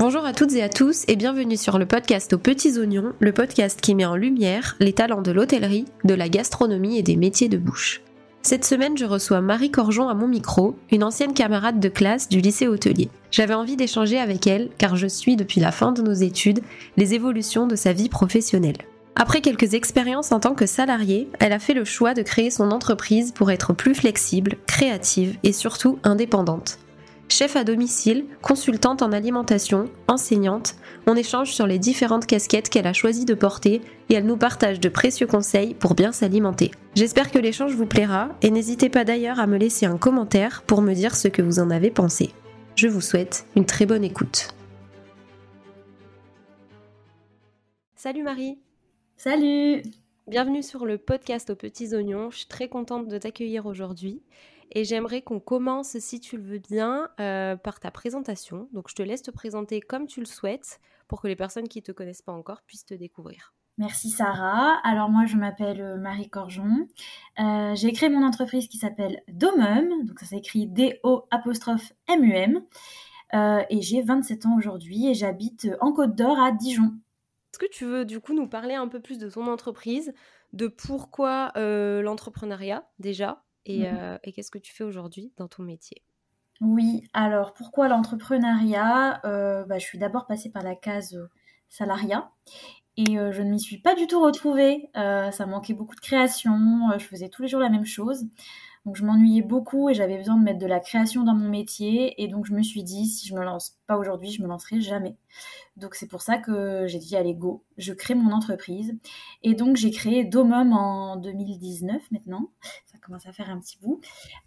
Bonjour à toutes et à tous et bienvenue sur le podcast aux petits oignons, le podcast qui met en lumière les talents de l'hôtellerie, de la gastronomie et des métiers de bouche. Cette semaine, je reçois Marie Corjon à mon micro, une ancienne camarade de classe du lycée hôtelier. J'avais envie d'échanger avec elle car je suis depuis la fin de nos études les évolutions de sa vie professionnelle. Après quelques expériences en tant que salariée, elle a fait le choix de créer son entreprise pour être plus flexible, créative et surtout indépendante. Chef à domicile, consultante en alimentation, enseignante, on échange sur les différentes casquettes qu'elle a choisi de porter et elle nous partage de précieux conseils pour bien s'alimenter. J'espère que l'échange vous plaira et n'hésitez pas d'ailleurs à me laisser un commentaire pour me dire ce que vous en avez pensé. Je vous souhaite une très bonne écoute. Salut Marie Salut Bienvenue sur le podcast aux petits oignons. Je suis très contente de t'accueillir aujourd'hui. Et j'aimerais qu'on commence, si tu le veux bien, euh, par ta présentation. Donc je te laisse te présenter comme tu le souhaites pour que les personnes qui ne te connaissent pas encore puissent te découvrir. Merci Sarah. Alors moi je m'appelle euh, Marie Corjon. Euh, j'ai créé mon entreprise qui s'appelle Domum, donc ça s'écrit D-O apostrophe M-U-M. et j'ai 27 ans aujourd'hui et j'habite en Côte d'Or à Dijon. Est-ce que tu veux du coup nous parler un peu plus de ton entreprise, de pourquoi l'entrepreneuriat déjà? Mmh euh, et, qu'est-ce que tu fais aujourd'hui dans ton métier? Oui, alors pourquoi l'entrepreneuriat? Euh, bah, Je suis d'abord passée par la case euh, salariat et je ne m'y suis pas du tout retrouvée. ça manquait beaucoup de création, je faisais tous les jours la même chose. Donc je m'ennuyais beaucoup et j'avais besoin de mettre de la création dans mon métier. Et donc je me suis dit, si je me lance pas aujourd'hui, je me lancerai jamais. Donc c'est pour ça que j'ai dit, allez, go, je crée mon entreprise. Et donc j'ai créé Domum en 2019 maintenant. Ça commence à faire un petit bout.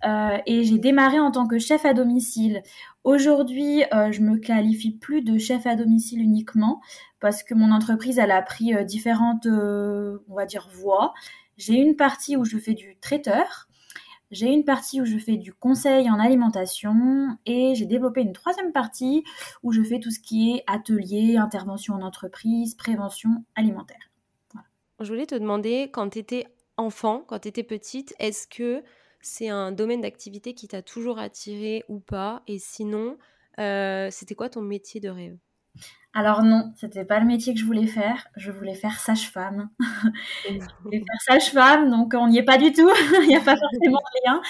Euh, et j'ai démarré en tant que chef à domicile. Aujourd'hui, euh, je me qualifie plus de chef à domicile uniquement parce que mon entreprise, elle a pris euh, différentes, on va dire, voies. J'ai une partie où je fais du traiteur. J'ai une partie où je fais du conseil en alimentation et j'ai développé une troisième partie où je fais tout ce qui est atelier, intervention en entreprise, prévention alimentaire. Je voulais te demander, quand tu étais enfant, quand tu étais petite, est-ce que c'est un domaine d'activité qui t'a toujours attiré ou pas? Et sinon, euh, c'était quoi ton métier de rêve? Alors non, c'était pas le métier que je voulais faire. Je voulais faire sage-femme. je voulais faire sage-femme, donc on n'y est pas du tout. Il n'y a pas forcément de lien.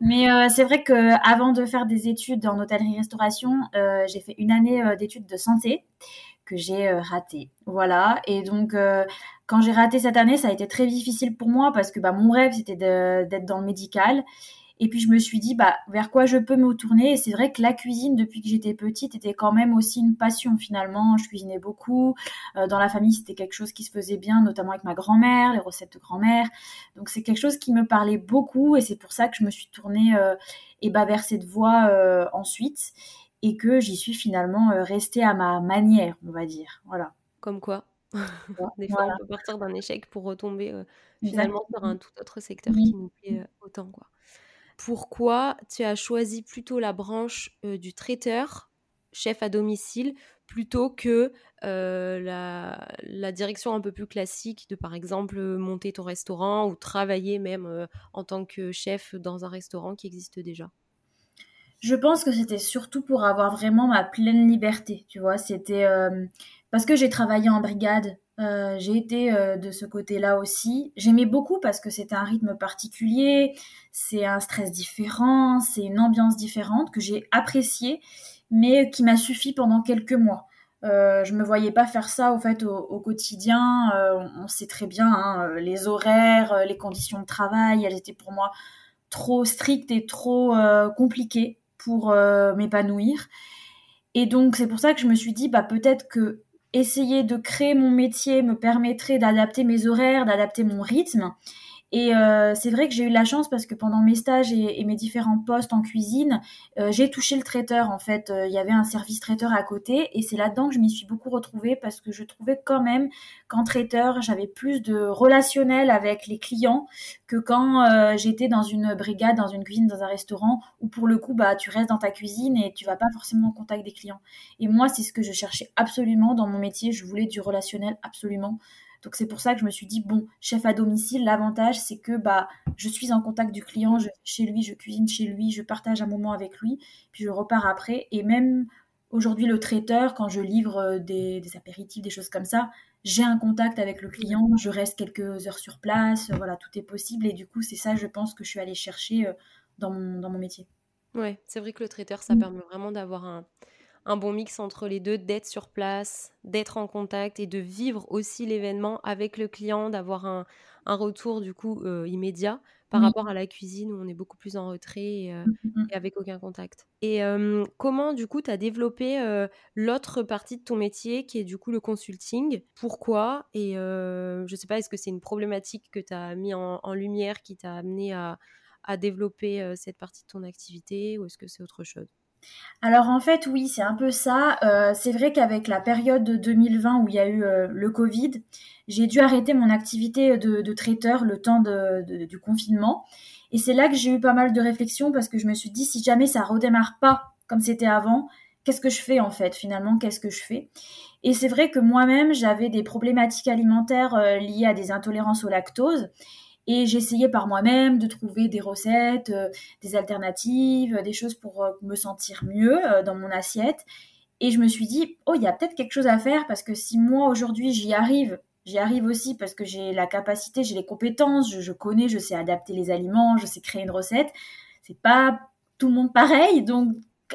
Mais euh, c'est vrai que avant de faire des études en hôtellerie-restauration, euh, j'ai fait une année euh, d'études de santé que j'ai raté. Voilà. Et donc quand j'ai raté cette année, ça a été très difficile pour moi parce que bah, mon rêve c'était d'être dans le médical. Et puis je me suis dit, bah, vers quoi je peux me tourner Et c'est vrai que la cuisine, depuis que j'étais petite, était quand même aussi une passion finalement. Je cuisinais beaucoup. Euh, dans la famille, c'était quelque chose qui se faisait bien, notamment avec ma grand-mère, les recettes de grand-mère. Donc c'est quelque chose qui me parlait beaucoup et c'est pour ça que je me suis tournée euh, et bah, vers cette voie euh, ensuite et que j'y suis finalement restée à ma manière, on va dire. Voilà. Comme quoi Des fois, on peut partir d'un échec pour retomber finalement sur un tout autre secteur qui nous plaît autant. Quoi pourquoi tu as choisi plutôt la branche du traiteur, chef à domicile, plutôt que la, direction un peu plus classique de, par exemple, monter ton restaurant ou travailler même en tant que chef dans un restaurant qui existe déjà? Je pense que c'était surtout pour avoir vraiment ma pleine liberté, tu vois. C'était parce que j'ai travaillé en brigade euh, j'ai été euh, de ce côté-là aussi. J'aimais beaucoup parce que c'était un rythme particulier, c'est un stress différent, c'est une ambiance différente que j'ai appréciée, mais qui m'a suffi pendant quelques mois. Euh, je me voyais pas faire ça au fait au, quotidien. Euh, on sait très bien hein, les horaires, les conditions de travail, elles étaient pour moi trop strictes et trop compliquées pour m'épanouir. Et donc c'est pour ça que je me suis dit bah peut-être que essayer de créer mon métier me permettrait d'adapter mes horaires, d'adapter mon rythme et euh, c'est vrai que j'ai eu la chance parce que pendant mes stages et, mes différents postes en cuisine, euh, j'ai touché le traiteur. En fait, euh, il y avait un service traiteur à côté et c'est là-dedans que je m'y suis beaucoup retrouvée parce que je trouvais quand même qu'en traiteur, j'avais plus de relationnel avec les clients que quand j'étais dans une brigade, dans une cuisine, dans un restaurant où pour le coup, bah, tu restes dans ta cuisine et tu vas pas forcément en contact des clients. Et moi, c'est ce que je cherchais absolument dans mon métier. Je voulais du relationnel absolument. Donc c'est pour ça que je me suis dit bon, chef à domicile, l'avantage c'est que bah je suis en contact du client, je chez lui, je cuisine chez lui, je partage un moment avec lui, puis je repars après et même aujourd'hui le traiteur, quand je livre des, des, apéritifs, des choses comme ça, j'ai un contact avec le client, je reste quelques heures sur place, voilà, tout est possible. Et du coup, c'est ça, je pense, que je suis allée chercher dans mon, dans mon métier. Ouais, c'est vrai que le traiteur, ça mmh. permet vraiment d'avoir un, un bon mix entre les deux, d'être sur place, d'être en contact et de vivre aussi l'événement avec le client, d'avoir un, retour du coup euh, immédiat par rapport à la cuisine où on est beaucoup plus en retrait et, euh, mmh, mmh, mmh. avec aucun contact. Et comment du coup tu as développé euh, l'autre partie de ton métier qui est du coup le consulting? Pourquoi? Et je sais pas, est-ce que c'est une problématique que tu as mis en, lumière qui t'a amené à développer cette partie de ton activité ou est-ce que c'est autre chose? Alors en fait oui c'est un peu ça. Euh, c'est vrai qu'avec la période de 2020 où il y a eu euh, le Covid, j'ai dû arrêter mon activité de, traiteur le temps du confinement. Et c'est là que j'ai eu pas mal de réflexions parce que je me suis dit si jamais ça redémarre pas comme c'était avant, qu'est-ce que je fais en fait finalement Qu'est-ce que je fais? Et c'est vrai que moi-même j'avais des problématiques alimentaires euh, liées à des intolérances au lactose. Et j'essayais par moi-même de trouver des recettes, euh, des alternatives, des choses pour euh, me sentir mieux euh, dans mon assiette. Et je me suis dit, oh, il y a peut-être quelque chose à faire parce que si moi aujourd'hui j'y arrive, j'y arrive aussi parce que j'ai la capacité, j'ai les compétences, je, connais, je sais adapter les aliments, je sais créer une recette. C'est pas tout le monde pareil, donc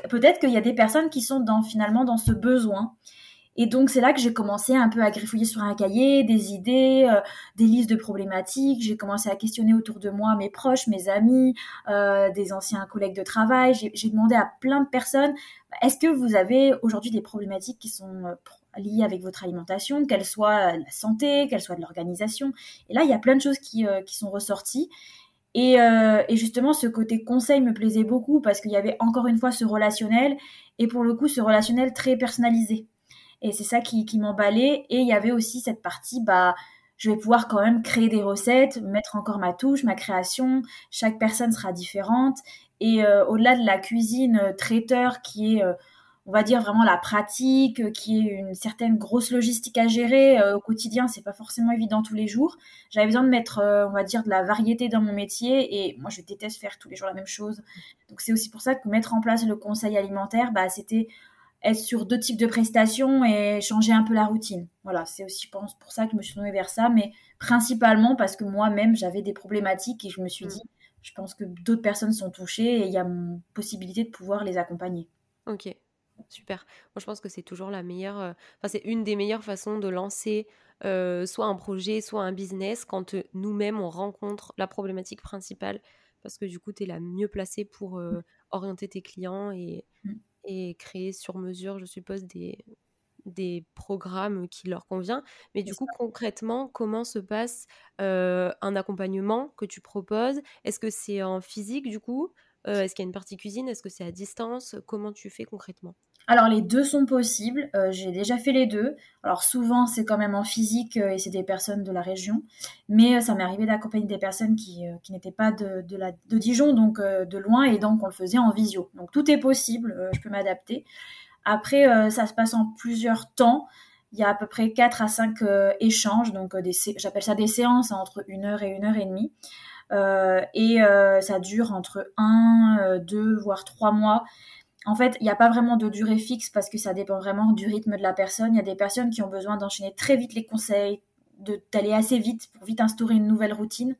peut-être qu'il y a des personnes qui sont finalement dans ce besoin. Et donc c'est là que j'ai commencé un peu à griffouiller sur un cahier des idées, euh, des listes de problématiques. J'ai commencé à questionner autour de moi mes proches, mes amis, euh, des anciens collègues de travail. J'ai demandé à plein de personnes est-ce que vous avez aujourd'hui des problématiques qui sont euh, liées avec votre alimentation, qu'elles soient la santé, qu'elles soient de l'organisation? Et là, il y a plein de choses qui, qui sont ressorties. Et, justement, ce côté conseil me plaisait beaucoup parce qu'il y avait encore une fois ce relationnel et pour le coup, ce relationnel très personnalisé. Et c'est ça qui, m'emballait. Et il y avait aussi cette partie, bah, je vais pouvoir quand même créer des recettes, mettre encore ma touche, ma création. Chaque personne sera différente. Et euh, au-delà de la cuisine euh, traiteur qui est, euh, on va dire vraiment la pratique, qui est une certaine grosse logistique à gérer au quotidien, c'est pas forcément évident tous les jours. J'avais besoin de mettre, on va dire, de la variété dans mon métier. Et moi, je déteste faire tous les jours la même chose. Donc c'est aussi pour ça que mettre en place le conseil alimentaire, bah, c'était être sur deux types de prestations et changer un peu la routine. Voilà, c'est aussi, je pense, pour ça que je me suis tournée vers ça, mais principalement parce que moi-même, j'avais des problématiques et je me suis mm. dit, je pense que d'autres personnes sont touchées et il y a possibilité de pouvoir les accompagner. Ok, super. Moi, je pense que c'est toujours la meilleure, euh, enfin, c'est une des meilleures façons de lancer euh, soit un projet, soit un business quand euh, nous-mêmes, on rencontre la problématique principale parce que du coup, tu es la mieux placée pour mm. orienter tes clients et, mm et créer sur mesure, je suppose, des, des programmes qui leur convient. Mais du coup, concrètement, comment se passe euh, un accompagnement que tu proposes? Est-ce que c'est en physique du coup? Euh, Est-ce qu'il y a une partie cuisine? Est-ce que c'est à distance? Comment tu fais concrètement? Alors les deux sont possibles, euh, j'ai déjà fait les deux. Alors souvent c'est quand même en physique et c'est des personnes de la région, mais ça m'est arrivé d'accompagner des personnes qui, n'étaient pas de, Dijon, donc de loin, et donc on le faisait en visio. Donc tout est possible, je peux m'adapter. Après ça se passe en plusieurs temps. Il y a à peu près 4 à 5 échanges, donc j'appelle ça des séances entre une heure et une heure et demie. Euh, et euh, ça dure entre 1, 2, euh, voire 3 mois. En fait, il n'y a pas vraiment de durée fixe parce que ça dépend vraiment du rythme de la personne. Il y a des personnes qui ont besoin d'enchaîner très vite les conseils, d'aller assez vite pour vite instaurer une nouvelle routine.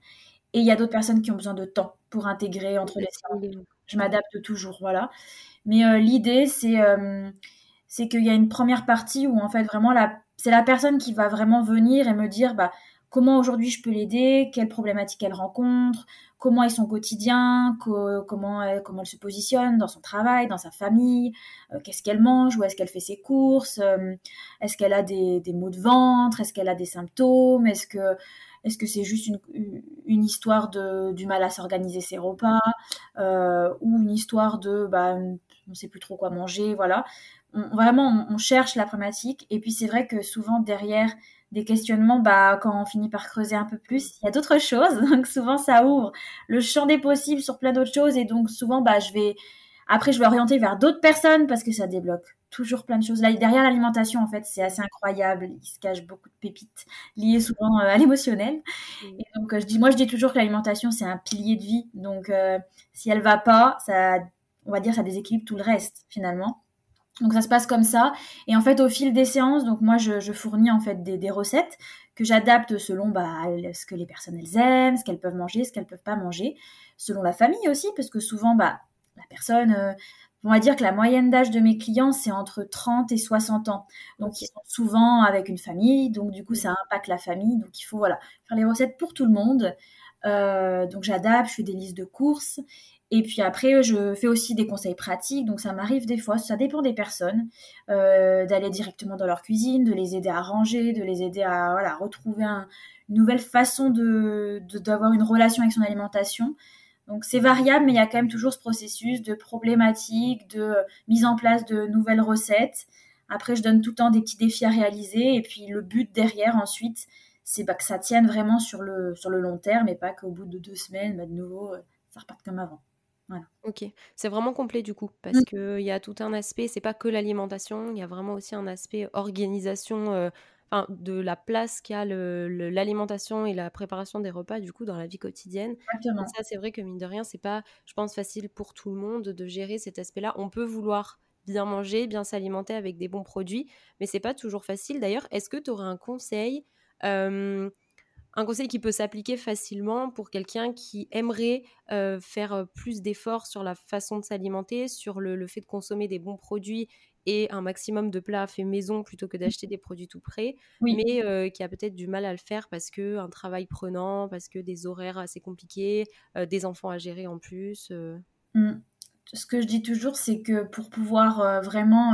Et il y a d'autres personnes qui ont besoin de temps pour intégrer entre les séances. Je m'adapte toujours, voilà. Mais l'idée, c'est c'est qu'il y a une première partie où en fait vraiment c'est la personne qui va vraiment venir et me dire bah comment aujourd'hui je peux l'aider, quelles problématiques elle rencontre, comment est son quotidien, comment, elle, comment elle se positionne dans son travail, dans sa famille, euh, qu'est-ce qu'elle mange, où est-ce qu'elle fait ses courses, euh, est-ce qu'elle a des, maux de ventre, est-ce qu'elle a des symptômes, est-ce que est-ce c'est juste une, histoire de, du mal à s'organiser ses repas euh, ou une histoire de bah, on ne sait plus trop quoi manger, voilà. vraiment, on cherche la problématique et puis c'est vrai que souvent derrière des questionnements, bah, quand on finit par creuser un peu plus, il y a d'autres choses. Donc souvent, ça ouvre le champ des possibles sur plein d'autres choses. Et donc souvent, bah, je vais après, je vais orienter vers d'autres personnes parce que ça débloque toujours plein de choses. Là, derrière l'alimentation, en fait, c'est assez incroyable. Il se cache beaucoup de pépites liées souvent euh, à l'émotionnel. Et donc, euh, je dis, moi, je dis toujours que l'alimentation, c'est un pilier de vie. Donc, euh, si elle va pas, ça, on va dire, ça déséquilibre tout le reste, finalement. Donc ça se passe comme ça. Et en fait, au fil des séances, donc moi, je, fournis en fait des, recettes que j'adapte selon bah, ce que les personnes elles aiment, ce qu'elles peuvent manger, ce qu'elles peuvent pas manger, selon la famille aussi, parce que souvent, bah, la personne, euh, on va dire que la moyenne d'âge de mes clients, c'est entre 30 et 60 ans. Donc, ils sont souvent avec une famille, donc du coup, ça impacte la famille. Donc, il faut voilà faire les recettes pour tout le monde. Euh, donc, j'adapte, je fais des listes de courses. Et puis après, je fais aussi des conseils pratiques. Donc ça m'arrive des fois, ça dépend des personnes, euh, d'aller directement dans leur cuisine, de les aider à ranger, de les aider à retrouver une nouvelle façon d'avoir une relation avec son alimentation. Donc c'est variable, mais il y a quand même toujours ce processus de problématiques, de mise en place de nouvelles recettes. Après, je donne tout le temps des petits défis à réaliser. Et puis le but derrière, ensuite, c'est bah, que ça tienne vraiment sur le, long terme et pas qu'au bout de deux semaines, bah, de nouveau, euh, ça reparte comme avant. Ok, c'est vraiment complet du coup, parce mmh. qu'il y a tout un aspect, c'est pas que l'alimentation, il y a vraiment aussi un aspect organisation euh, de la place qu'a l'alimentation et la préparation des repas du coup dans la vie quotidienne. ça, c'est vrai que mine de rien, c'est pas, je pense, facile pour tout le monde de gérer cet aspect-là. On peut vouloir bien manger, bien s'alimenter avec des bons produits, mais c'est pas toujours facile. D'ailleurs, est-ce que tu aurais un conseil un conseil qui peut s'appliquer facilement pour quelqu'un qui aimerait euh, faire euh, plus d'efforts sur la façon de s'alimenter, sur le, fait de consommer des bons produits et un maximum de plats faits maison plutôt que d'acheter des produits tout prêts, mais euh, qui a peut-être du mal à le faire parce que un travail prenant, parce que des horaires assez compliqués, des enfants à gérer en plus. Mmh. Ce que je dis toujours, c'est que pour pouvoir vraiment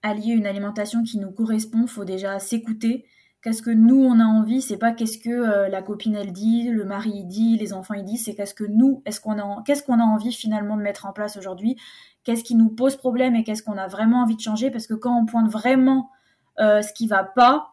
allier une alimentation qui nous correspond, il faut déjà s'écouter qu'est-ce que nous on a envie, c'est pas qu'est-ce que euh, la copine elle dit, le mari il dit, les enfants ils disent, c'est qu'est-ce que nous, est-ce qu'on a, qu'est-ce qu'on a envie finalement de mettre en place aujourd'hui, qu'est-ce qui nous pose problème et qu'est-ce qu'on a vraiment envie de changer, parce que quand on pointe vraiment euh, ce qui va pas,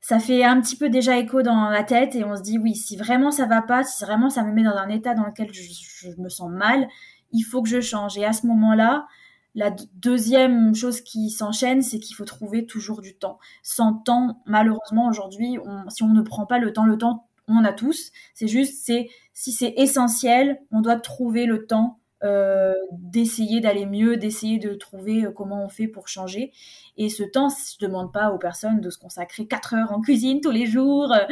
ça fait un petit peu déjà écho dans la tête et on se dit oui, si vraiment ça va pas, si vraiment ça me met dans un état dans lequel je me sens mal, il faut que je change. Et à ce moment-là, la deuxième chose qui s'enchaîne, c'est qu'il faut trouver toujours du temps. Sans temps, malheureusement, aujourd'hui, si on ne prend pas le temps, le temps, on a tous. C'est juste, c'est si c'est essentiel, on doit trouver le temps euh, d'essayer d'aller mieux, d'essayer de trouver euh, comment on fait pour changer. Et ce temps, je ne demande pas aux personnes de se consacrer 4 heures en cuisine tous les jours euh,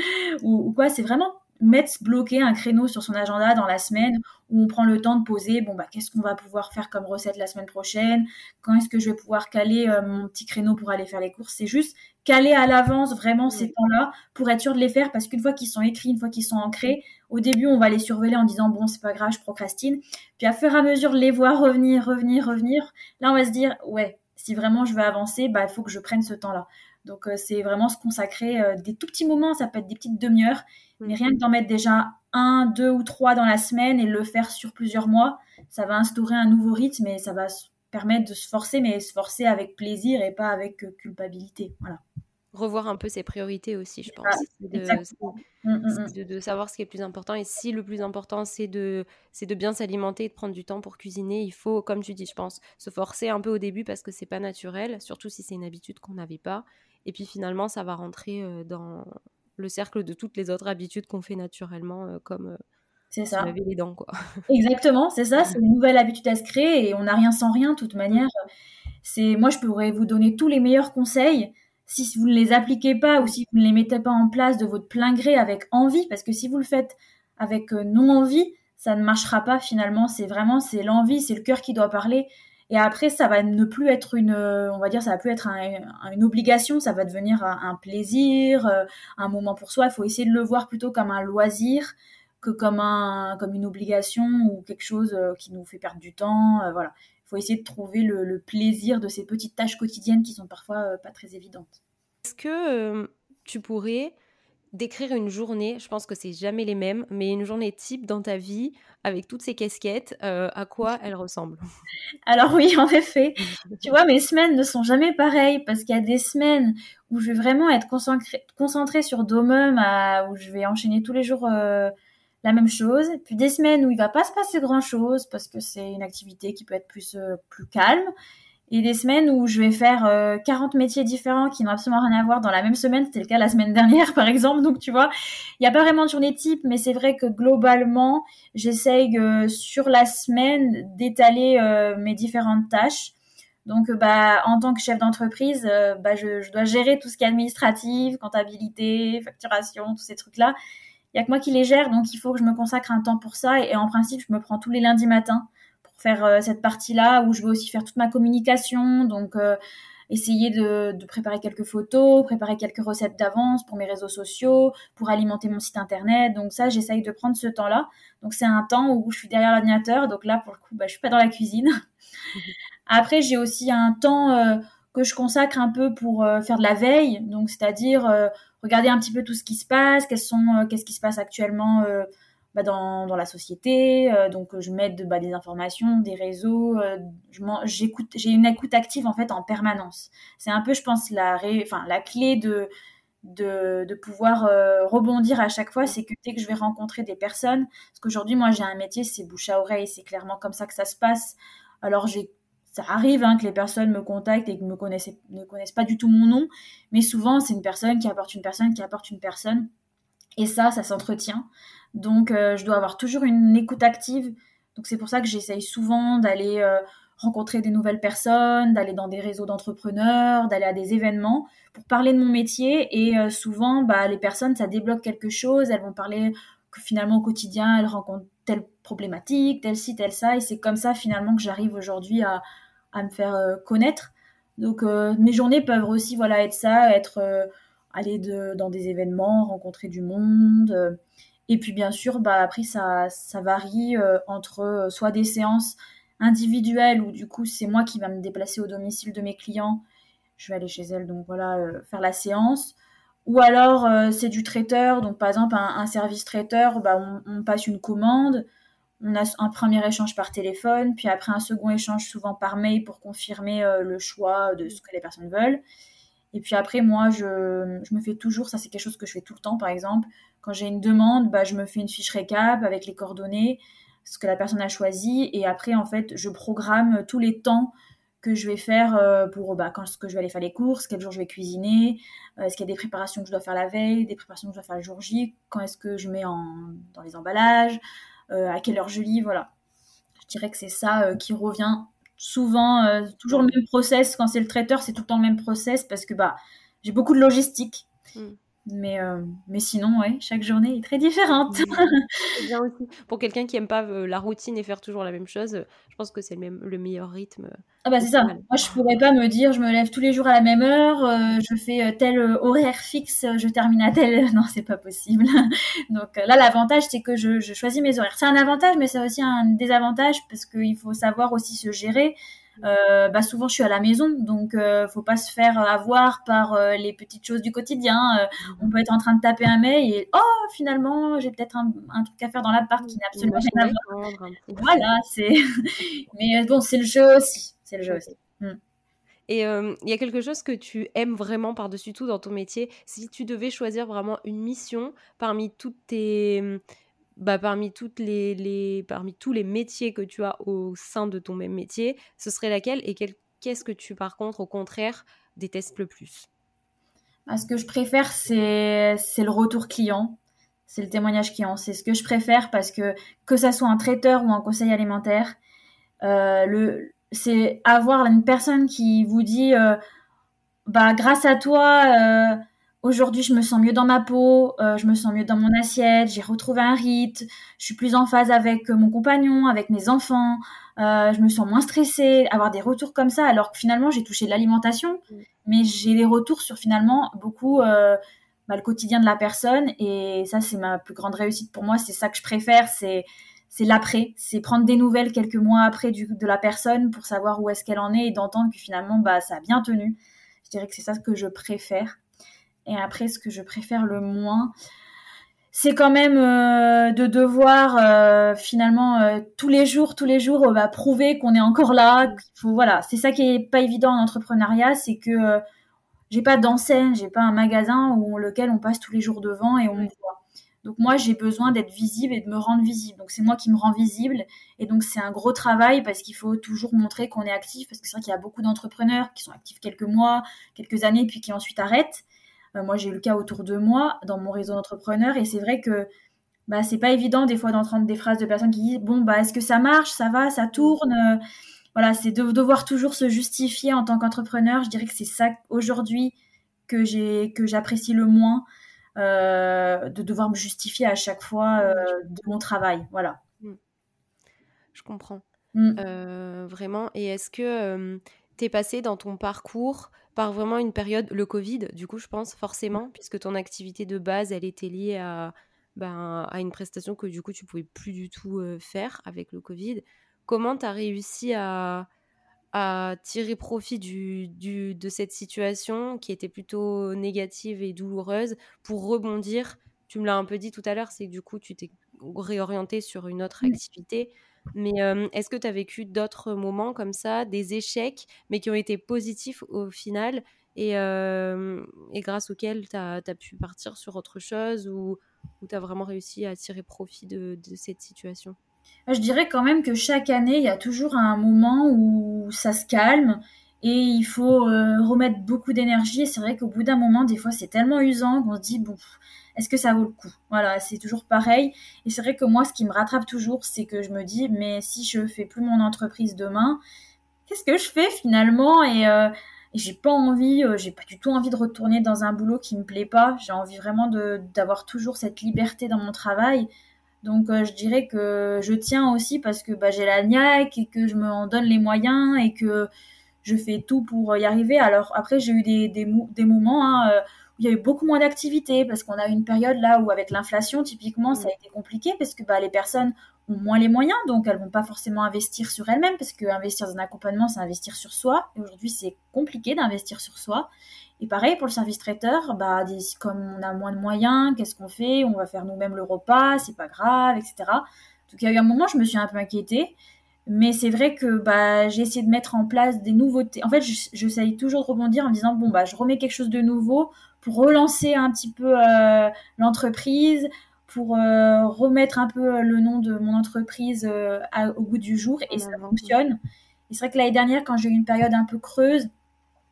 ou, ou, quoi. C'est vraiment mettre bloquer un créneau sur son agenda dans la semaine où on prend le temps de poser bon bah qu'est-ce qu'on va pouvoir faire comme recette la semaine prochaine? Quand est-ce que je vais pouvoir caler euh, mon petit créneau pour aller faire les courses? C'est juste caler à l'avance vraiment ces temps-là pour être sûr de les faire parce qu'une fois qu'ils sont écrits une fois qu'ils sont ancrés au début on va les surveiller en disant bon c'est pas grave je procrastine. Puis à fur et à mesure les voir revenir revenir revenir là on va se dire ouais si vraiment je veux avancer bah il faut que je prenne ce temps-là donc euh, c'est vraiment se consacrer euh, des tout petits moments, ça peut être des petites demi-heures, mais rien que d'en mettre déjà un, deux ou trois dans la semaine et le faire sur plusieurs mois, ça va instaurer un nouveau rythme et ça va permettre de se forcer, mais se forcer avec plaisir et pas avec euh, culpabilité. Voilà revoir un peu ses priorités aussi, je pense. Mmh, mmh. De, de, savoir ce qui est le plus important. Et si le plus important, c'est de, de bien s'alimenter et de prendre du temps pour cuisiner, il faut, comme tu dis, je pense, se forcer un peu au début parce que c'est pas naturel, surtout si c'est une habitude qu'on n'avait pas. Et puis finalement, ça va rentrer euh, dans le cercle de toutes les autres habitudes qu'on fait naturellement, euh, comme euh, c'est ça. laver les dents, quoi. Exactement, c'est ça. C'est une nouvelle habitude à se créer et on n'a rien sans rien, de toute manière. C'est moi, je pourrais vous donner tous les meilleurs conseils. Si vous ne les appliquez pas ou si vous ne les mettez pas en place de votre plein gré avec envie, parce que si vous le faites avec non envie, ça ne marchera pas finalement. C'est vraiment c'est l'envie, c'est le cœur qui doit parler. Et après, ça va ne plus être une, on va dire, ça va plus être une obligation, ça va devenir un, plaisir, euh, un moment pour soi. Il faut essayer de le voir plutôt comme un loisir que comme un, comme une obligation ou quelque chose euh, qui nous fait perdre du temps. Euh, voilà, il faut essayer de trouver le, plaisir de ces petites tâches quotidiennes qui sont parfois pas très évidentes. Est-ce que tu pourrais décrire une journée, je pense que c'est jamais les mêmes, mais une journée type dans ta vie avec toutes ces casquettes, euh, à quoi elle ressemble Alors oui, en effet. tu vois, mes semaines ne sont jamais pareilles parce qu'il y a des semaines où je vais vraiment être concentrée, sur Domum, où je vais enchaîner tous les jours euh, la même chose. Puis des semaines où il va pas se passer grand chose parce que c'est une activité qui peut être plus, euh, plus calme et des semaines où je vais faire 40 euh, métiers différents qui n'ont absolument rien à voir dans la même semaine. C'était le cas la semaine dernière, par exemple. Donc, tu vois, il n'y a pas vraiment de journée type, mais c'est vrai que globalement, j'essaye euh, sur la semaine d'étaler euh, mes différentes tâches. Donc, bah, en tant que chef d'entreprise, bah, je, dois gérer tout ce qui est administratif, comptabilité, facturation, tous ces trucs-là. Il y a que moi qui les gère, donc il faut que je me consacre un temps pour ça. Et, en principe, je me prends tous les lundis matins pour faire cette partie-là, où je vais aussi faire toute ma communication. Donc, essayer de, préparer quelques photos, préparer quelques recettes d'avance pour mes réseaux sociaux, pour alimenter mon site internet. Donc ça, j'essaye de prendre ce temps-là. Donc c'est un temps où je suis derrière l'ordinateur. Donc là, pour le coup, bah, je suis pas dans la cuisine. Après, j'ai aussi un temps euh, que je consacre un peu pour euh, faire de la veille. Donc c'est-à-dire euh, regarder un petit peu tout ce qui se passe, sont, qu'est-ce qui se passe actuellement bah, dans, la société. Euh, donc, je mets bah, des informations, des réseaux. Euh, j'ai une écoute active en fait en permanence. C'est un peu, je pense, la, clé de, pouvoir euh, rebondir à chaque fois. C'est que dès que je vais rencontrer des personnes, parce qu'aujourd'hui, moi, j'ai un métier, c'est bouche à oreille. C'est clairement comme ça que ça se passe. Alors, ça arrive hein, que les personnes me contactent et ne connaissent pas du tout mon nom, mais souvent c'est une personne qui apporte une personne qui apporte une personne. Et ça, ça s'entretient. Donc, euh, je dois avoir toujours une écoute active. Donc, c'est pour ça que j'essaye souvent d'aller euh, rencontrer des nouvelles personnes, d'aller dans des réseaux d'entrepreneurs, d'aller à des événements pour parler de mon métier. Et euh, souvent, bah, les personnes, ça débloque quelque chose. Elles vont parler que finalement, au quotidien, elles rencontrent telle problématique, telle ci, telle ça. Et c'est comme ça, finalement, que j'arrive aujourd'hui à, à, me faire connaître. Donc, mes journées peuvent aussi voilà, être ça, être aller de, dans des événements, rencontrer du monde. Et puis bien sûr, bah, après, ça, varie euh, entre euh, soit des séances individuelles où du coup c'est moi qui va me déplacer au domicile de mes clients, je vais aller chez elles, donc voilà, euh, faire la séance. Ou alors c'est du traiteur, donc par exemple un, service traiteur, bah, on, passe une commande, on a un premier échange par téléphone, puis après un second échange souvent par mail pour confirmer le choix de ce que les personnes veulent. Et puis après, moi, je, me fais toujours, ça c'est quelque chose que je fais tout le temps par exemple, quand j'ai une demande, bah, je me fais une fiche récap avec les coordonnées, ce que la personne a choisi, et après, en fait, je programme tous les temps que je vais faire euh, pour bah, quand ce que je vais aller faire les courses, quel jour je vais cuisiner, euh, est-ce qu'il y a des préparations que je dois faire la veille, des préparations que je dois faire le jour J, quand est-ce que je mets en, dans les emballages, euh, à quelle heure je lis, voilà. Je dirais que c'est ça qui revient souvent, toujours le même process. Quand c'est le traiteur, c'est tout le temps le même process parce que bah, j'ai beaucoup de logistique. Hmm. Mais, euh, mais sinon, ouais, chaque journée est très différente. c'est bien aussi. Pour quelqu'un qui aime pas euh, la routine et faire toujours la même chose, euh, je pense que c'est le, le meilleur rythme. Ah bah c'est ça. Moi, je pourrais pas me dire, je me lève tous les jours à la même heure, je fais tel horaire fixe, je termine à tel... Non, c'est pas possible. Donc là, l'avantage, c'est que je, je choisis mes horaires. C'est un avantage, mais c'est aussi un désavantage parce qu'il faut savoir aussi se gérer. Euh, bah souvent je suis à la maison, donc euh, faut pas se faire avoir par euh, les petites choses du quotidien. Euh, on peut être en train de taper un mail et oh finalement j'ai peut-être un, un, truc à faire dans l'appart qui n'a absolument rien à voir. Voilà, c'est. Mais bon, c'est le jeu aussi, c'est le jeu aussi. Mm. Et il y a quelque chose que tu aimes vraiment par-dessus tout dans ton métier. Si tu devais choisir vraiment une mission parmi toutes tes bah, parmi, toutes les, les, parmi tous les métiers que tu as au sein de ton même métier, ce serait laquelle et qu'est-ce que tu, par contre, au contraire, détestes le plus? Bah, Ce que je préfère, c'est le retour client, c'est le témoignage client. C'est ce que je préfère parce que, que ça soit un traiteur ou un conseil alimentaire, euh, c'est avoir une personne qui vous dit euh, bah, grâce à toi, euh, Aujourd'hui, je me sens mieux dans ma peau, euh, je me sens mieux dans mon assiette, j'ai retrouvé un rythme, je suis plus en phase avec euh, mon compagnon, avec mes enfants, euh, je me sens moins stressée. Avoir des retours comme ça, alors que finalement, j'ai touché de l'alimentation, mm. mais j'ai des retours sur finalement beaucoup bah, le quotidien de la personne. Et ça, c'est ma plus grande réussite pour moi. C'est ça que je préfère, c'est c'est l'après, c'est prendre des nouvelles quelques mois après du, de la personne pour savoir où est-ce qu'elle en est et d'entendre que finalement, bah, ça a bien tenu. Je dirais que c'est ça que je préfère. Et après, ce que je préfère le moins, c'est quand même euh, de devoir euh, finalement euh, tous les jours, tous les jours, bah, prouver qu'on est encore là. Faut, voilà, c'est ça qui est pas évident en entrepreneuriat, c'est que j'ai pas d'enseigne, j'ai pas un magasin où lequel on passe tous les jours devant et on me voit. Donc moi, j'ai besoin d'être visible et de me rendre visible. Donc c'est moi qui me rends visible. Et donc c'est un gros travail parce qu'il faut toujours montrer qu'on est actif. Parce que c'est vrai qu'il y a beaucoup d'entrepreneurs qui sont actifs quelques mois, quelques années, puis qui ensuite arrêtent. Euh, moi, j'ai eu le cas autour de moi, dans mon réseau d'entrepreneurs, et c'est vrai que bah, c'est pas évident des fois d'entendre des phrases de personnes qui disent bon bah est-ce que ça marche, ça va, ça tourne? voilà, c'est de devoir toujours se justifier en tant qu'entrepreneur. Je dirais que c'est ça aujourd'hui que j'ai que j'apprécie le moins, euh, de devoir me justifier à chaque fois euh, de mon travail. Voilà. Mmh. Je comprends. Mmh. vraiment. Et est-ce que tu es passé dans ton parcours par vraiment une période, le Covid, du coup, je pense, forcément, puisque ton activité de base, elle était liée à, ben, à une prestation que du coup, tu pouvais plus du tout faire avec le Covid. Comment tu as réussi à, à tirer profit du, du, de cette situation qui était plutôt négative et douloureuse pour rebondir? Tu me l'as un peu dit tout à l'heure, c'est que du coup, tu t'es réorienté sur une autre activité. Mais est-ce que tu as vécu d'autres moments comme ça, des échecs, mais qui ont été positifs au final et, grâce auxquels tu as, pu partir sur autre chose ou, tu as vraiment réussi à tirer profit de cette situation? Je dirais quand même que chaque année, il y a toujours un moment où ça se calme et il faut remettre beaucoup d'énergie. Et c'est vrai qu'au bout d'un moment, des fois, c'est tellement usant qu'on se dit, bon, est-ce que ça vaut le coup? Voilà, c'est toujours pareil. Et c'est vrai que moi, ce qui me rattrape toujours, c'est que je me dis, mais si je fais plus mon entreprise demain, qu'est-ce que je fais finalement? Et, euh, j'ai pas envie, euh, j'ai pas du tout envie de retourner dans un boulot qui me plaît pas. J'ai envie vraiment d'avoir toujours cette liberté dans mon travail. Donc euh, je dirais que je tiens aussi parce que bah, j'ai la niaque et que je me donne les moyens et que je fais tout pour y arriver. Alors après j'ai eu des, des, des moments hein, il y a eu beaucoup moins d'activités parce qu'on a eu une période là où avec l'inflation typiquement ça a mm. été compliqué parce que bah, les personnes ont moins les moyens donc elles vont pas forcément investir sur elles-mêmes parce que investir dans un accompagnement c'est investir sur soi. Et aujourd'hui c'est compliqué d'investir sur soi. Et pareil pour le service traiteur bah comme on a moins de moyens qu'est-ce qu'on fait? On va faire nous-mêmes le repas c'est pas grave etc donc il y a eu un moment je me suis un peu inquiétée mais c'est vrai que bah, j'ai essayé de mettre en place des nouveautés. En fait, j'essaye toujours de rebondir en disant bon bah je remets quelque chose de nouveau pour relancer un petit peu euh, l'entreprise, pour euh, remettre un peu le nom de mon entreprise euh, au goût du jour et ça fonctionne. Et c'est vrai que l'année dernière, quand j'ai eu une période un peu creuse,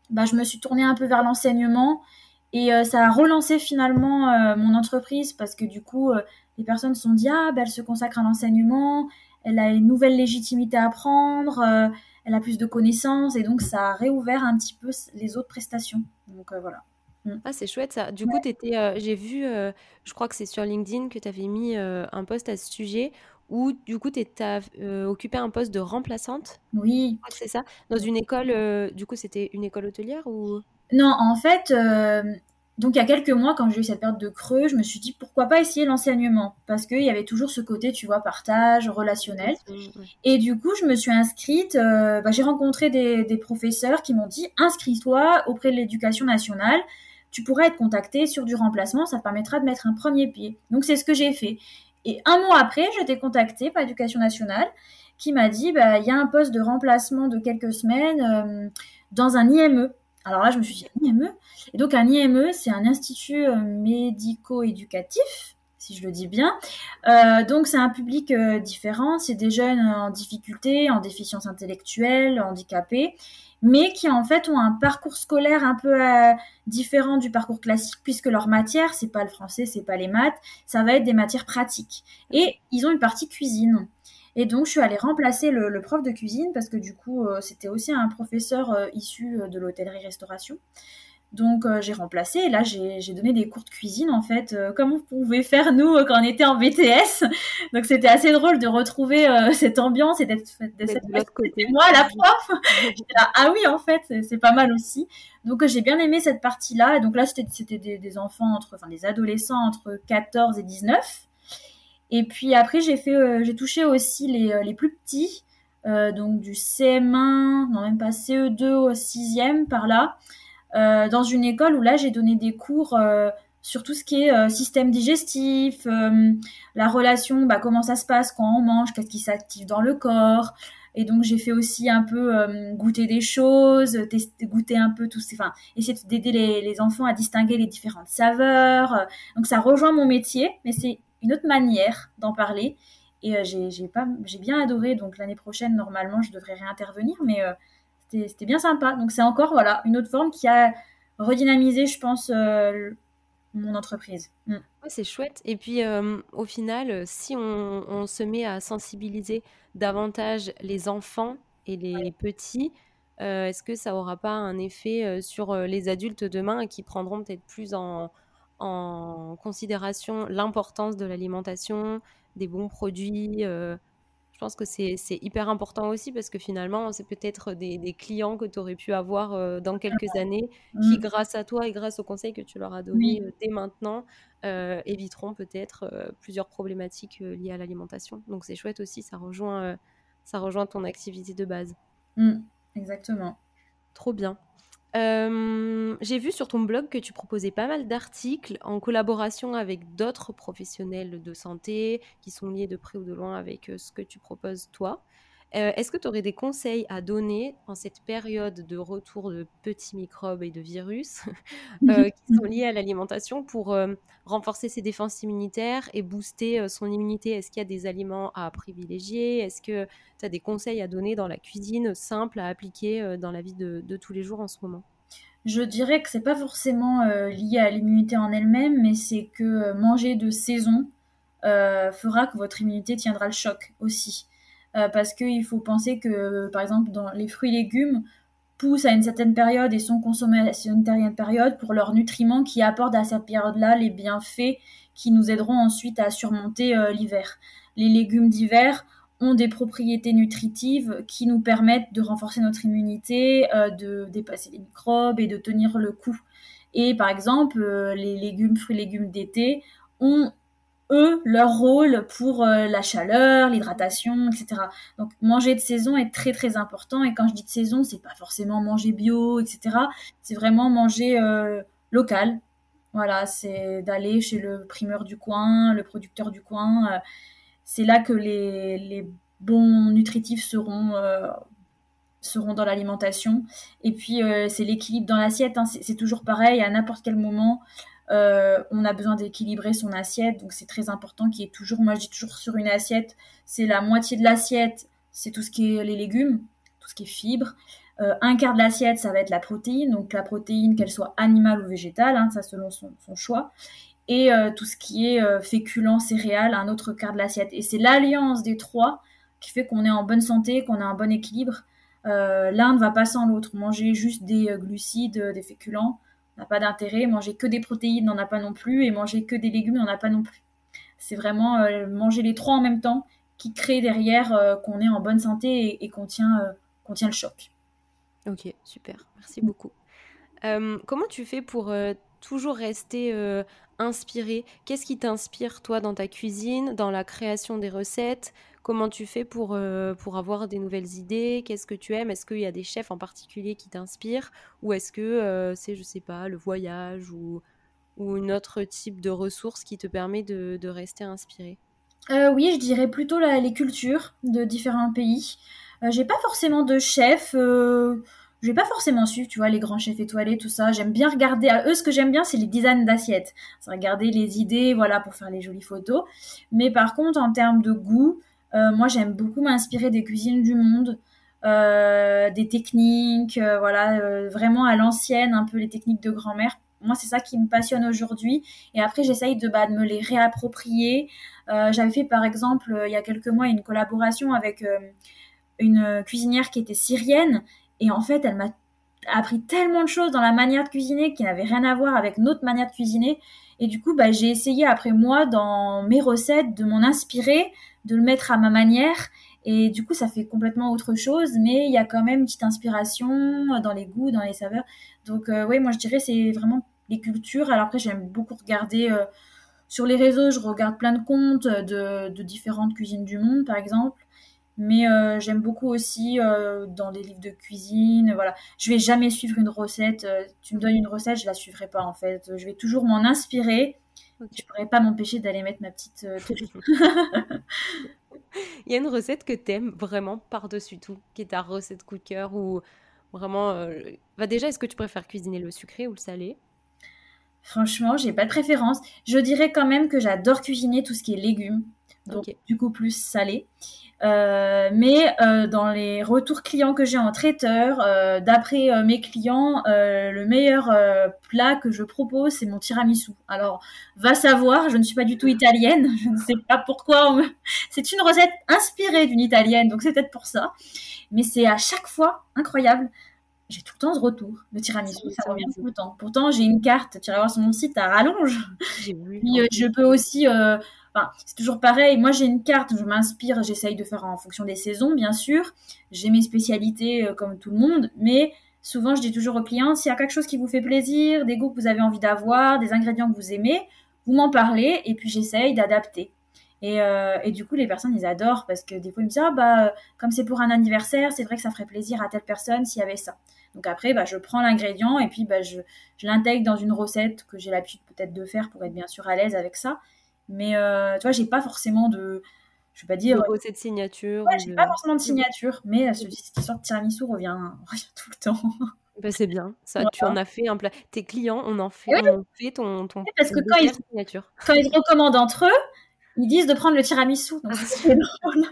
bah, je me suis tournée un peu vers l'enseignement et ça a relancé finalement mon entreprise parce que du coup, les personnes se sont dit ah bah, elle se consacre à l'enseignement, elle a une nouvelle légitimité à prendre, euh, elle a plus de connaissances et donc ça a réouvert un petit peu les autres prestations. Donc euh, voilà. Mm. Ah, c'est chouette ça. Du coup, euh, j'ai vu, je crois que c'est sur LinkedIn que tu avais mis un post à ce sujet où du coup, tu as occupé un poste de remplaçante. Oui. C'est ça. Dans une école, du coup, c'était une école hôtelière ou? Non, en fait, donc il y a quelques mois, quand j'ai eu cette période de creux, je me suis dit pourquoi pas essayer l'enseignement? Parce qu'il y avait toujours ce côté, tu vois, partage, relationnel. Et du coup, je me suis inscrite. Euh, bah, j'ai rencontré des, professeurs qui m'ont dit inscris-toi auprès de l'éducation nationale. Tu pourrais être contacté sur du remplacement, ça te permettra de mettre un premier pied. Donc c'est ce que j'ai fait. Et un mois après, j'étais contactée par l'éducation nationale qui m'a dit bah, il y a un poste de remplacement de quelques semaines euh, dans un IME. Alors là, je me suis dit, un IME Et donc, un IME, c'est un institut euh, médico-éducatif, si je le dis bien. Euh, donc, c'est un public euh, différent. C'est des jeunes en difficulté, en déficience intellectuelle, handicapés, mais qui en fait ont un parcours scolaire un peu différent du parcours classique, puisque leur matière, c'est pas le français, c'est pas les maths, ça va être des matières pratiques. Et ils ont une partie cuisine. Et donc, je suis allée remplacer le, prof de cuisine parce que du coup, euh, c'était aussi un professeur euh, issu euh, de l'hôtellerie-restauration. Donc, j'ai remplacé et là, j'ai donné des cours de cuisine en fait, comme on pouvait faire nous quand on était en BTS. Donc, c'était assez drôle de retrouver cette ambiance et d'être de cette côté. Moi, la prof, ah oui, en fait, c'est pas mal aussi. Donc, j'ai bien aimé cette partie-là. Et donc là, c'était des, des, enfants entre, enfin, des adolescents entre 14 et 19. Et puis après, j'ai fait, euh, j'ai touché aussi les, euh, les plus petits, euh, donc du CM1, non même pas CE2 au 6e par là, dans une école où là j'ai donné des cours sur tout ce qui est système digestif, la relation, bah, comment ça se passe quand on mange, qu'est-ce qui s'active dans le corps. Et donc j'ai fait aussi un peu goûter des choses, goûter un peu tout enfin essayer d'aider les, les, enfants à distinguer les différentes saveurs. Donc ça rejoint mon métier, mais c'est une autre manière d'en parler. Et euh, j'ai pas j'ai bien adoré. Donc l'année prochaine, normalement, je devrais réintervenir, mais euh, c'était bien sympa. Donc c'est encore voilà une autre forme qui a redynamisé, je pense, euh, mon entreprise. Mm. c'est chouette. Et puis au final, si on, on, se met à sensibiliser davantage les enfants et les petits, est-ce que ça aura pas un effet sur les adultes demain qui prendront peut-être plus en, en considération l'importance de l'alimentation, des bons produits je pense que c'est hyper important aussi parce que finalement, c'est peut-être des, clients que tu aurais pu avoir euh, dans quelques années qui, mmh. grâce à toi et grâce aux conseils que tu leur as donnés euh, dès maintenant, euh, éviteront peut-être plusieurs problématiques liées à l'alimentation. Donc c'est chouette aussi, ça rejoint, ça rejoint ton activité de base. Mmh, exactement. Trop bien. Euh, j'ai vu sur ton blog que tu proposais pas mal d'articles en collaboration avec d'autres professionnels de santé qui sont liés de près ou de loin avec euh, ce que tu proposes toi. Euh, est-ce que tu aurais des conseils à donner en cette période de retour de petits microbes et de virus qui sont liés à l'alimentation pour renforcer ses défenses immunitaires et booster son immunité? Est-ce qu'il y a des aliments à privilégier? Est-ce que tu as des conseils à donner dans la cuisine simple à appliquer dans la vie de, de tous les jours en ce moment? Je dirais que c'est pas forcément lié à l'immunité en elle-même, mais c'est que manger de saison fera que votre immunité tiendra le choc aussi. Euh, parce qu'il faut penser que, par exemple, dans les fruits et légumes poussent à une certaine période et sont consommés à une certaine période pour leurs nutriments qui apportent à cette période-là les bienfaits qui nous aideront ensuite à surmonter euh, l'hiver. Les légumes d'hiver ont des propriétés nutritives qui nous permettent de renforcer notre immunité, euh, de dépasser les microbes et de tenir le coup. Et par exemple, les légumes, fruits et légumes d'été ont eux, leur rôle pour euh, la chaleur, l'hydratation, etc. Donc manger de saison est très très important. Et quand je dis de saison, c'est pas forcément manger bio, etc. C'est vraiment manger euh, local. Voilà, c'est d'aller chez le primeur du coin, le producteur du coin. Euh, c'est là que les, les, bons nutritifs seront seront dans l'alimentation. Et puis, c'est l'équilibre dans l'assiette. Hein. C'est toujours pareil, à n'importe quel moment. Euh, on a besoin d'équilibrer son assiette, donc c'est très important qu'il y ait toujours, moi je dis toujours sur une assiette, c'est la moitié de l'assiette, c'est tout ce qui est les légumes, tout ce qui est fibres. Euh, un quart de l'assiette, ça va être la protéine, donc la protéine, qu'elle soit animale ou végétale, hein, ça selon son, choix. Et euh, tout ce qui est féculent, céréales, un autre quart de l'assiette. Et c'est l'alliance des trois qui fait qu'on est en bonne santé, qu'on a un bon équilibre. L'un ne va pas sans l'autre. Manger juste des glucides, des féculents, n'a pas d'intérêt. Manger que des protéines n'en a pas non plus et manger que des légumes n'en a pas non plus. C'est vraiment euh, manger les trois en même temps qui crée derrière euh, qu'on est en bonne santé et, qu'on tient, euh, tient, le choc. Ok, super, merci beaucoup. comment tu fais pour toujours rester inspiré Qu'est-ce qui t'inspire toi dans ta cuisine, dans la création des recettes? Comment tu fais pour, euh, pour avoir des nouvelles idées? Qu'est-ce que tu aimes? Est-ce qu'il y a des chefs en particulier qui t'inspirent? Ou est-ce que euh, c'est, je sais pas, le voyage ou, ou un autre type de ressources qui te permet de, de rester inspiré euh, Oui, je dirais plutôt les cultures de différents pays. j'ai pas forcément de chef. je vais pas forcément suivre, tu vois, les grands chefs étoilés, tout ça. J'aime bien regarder. À eux, ce que j'aime bien, c'est les designs d'assiettes. C'est regarder les idées, voilà, pour faire les jolies photos. Mais par contre, en termes de goût, moi, j'aime beaucoup m'inspirer des cuisines du monde, euh, des techniques, euh, voilà, vraiment à l'ancienne, un peu les techniques de grand-mère. Moi, c'est ça qui me passionne aujourd'hui. Et après, j'essaye de, bah, de me les réapproprier. J'avais fait, par exemple, il y a quelques mois, une collaboration avec une cuisinière qui était syrienne. Et en fait, elle m'a appris tellement de choses dans la manière de cuisiner qui n'avaient rien à voir avec notre manière de cuisiner. Et du coup, bah, j'ai essayé après moi, dans mes recettes, de m'en inspirer, de le mettre à ma manière. Et du coup, ça fait complètement autre chose, mais il y a quand même une petite inspiration dans les goûts, dans les saveurs. Donc, euh, oui, moi, je dirais c'est vraiment les cultures. Alors après, j'aime beaucoup regarder euh, sur les réseaux, je regarde plein de comptes de, différentes cuisines du monde, par exemple. Mais euh, j'aime beaucoup aussi euh, dans les livres de cuisine. Voilà, je vais jamais suivre une recette. Euh, tu me donnes une recette, je la suivrai pas en fait. Je vais toujours m'en inspirer. Je pourrais pas m'empêcher d'aller mettre ma petite. Il y a une recette que tu aimes vraiment par-dessus tout, qui est ta recette coup de cœur ou vraiment. Bah déjà, est-ce que tu préfères cuisiner le sucré ou le salé? Franchement, j'ai pas de préférence. Je dirais quand même que j'adore cuisiner tout ce qui est légumes donc du coup plus salé. Euh, mais euh, dans les retours clients que j'ai en traiteur, euh, d'après mes clients, le meilleur plat que je propose, c'est mon tiramisu. Alors, va savoir, je ne suis pas du tout italienne, je ne sais pas pourquoi. C'est une recette inspirée d'une italienne, donc c'est peut-être pour ça. Mais c'est à chaque fois incroyable. J'ai tout le temps ce retour. Le tiramisu, ça revient tout le temps. Pourtant, j'ai une carte, tu vas voir sur mon site, à rallonge. Puis, je peux aussi c'est toujours pareil. Moi, j'ai une carte, je m'inspire, j'essaye de faire en fonction des saisons, bien sûr. J'ai mes spécialités euh, comme tout le monde, mais souvent, je dis toujours aux clients, s'il y a quelque chose qui vous fait plaisir, des goûts que vous avez envie d'avoir, des ingrédients que vous aimez, vous m'en parlez et puis j'essaye d'adapter. Et, euh, et, du coup, les personnes, ils adorent parce que des fois, ils me disent, ah bah, comme c'est pour un anniversaire, c'est vrai que ça ferait plaisir à telle personne s'il y avait ça. Donc après, bah, je prends l'ingrédient et puis bah, je l'intègre dans une recette que j'ai l'habitude peut-être de faire pour être bien sûr à l'aise avec ça. Mais euh, tu vois, j'ai pas forcément de. Je vais pas dire. De de signature. Ouais, j'ai pas forcément de signature, mais euh, cette histoire de tiramisu revient, revient tout le temps. Bah, c'est bien, ça, tu en as fait un plat. Tes clients, on en fait, on fait ton, ton, parce que quand ils, signature. quand ils recommandent entre eux, ils disent de prendre le tiramisu. Donc c'est drôle.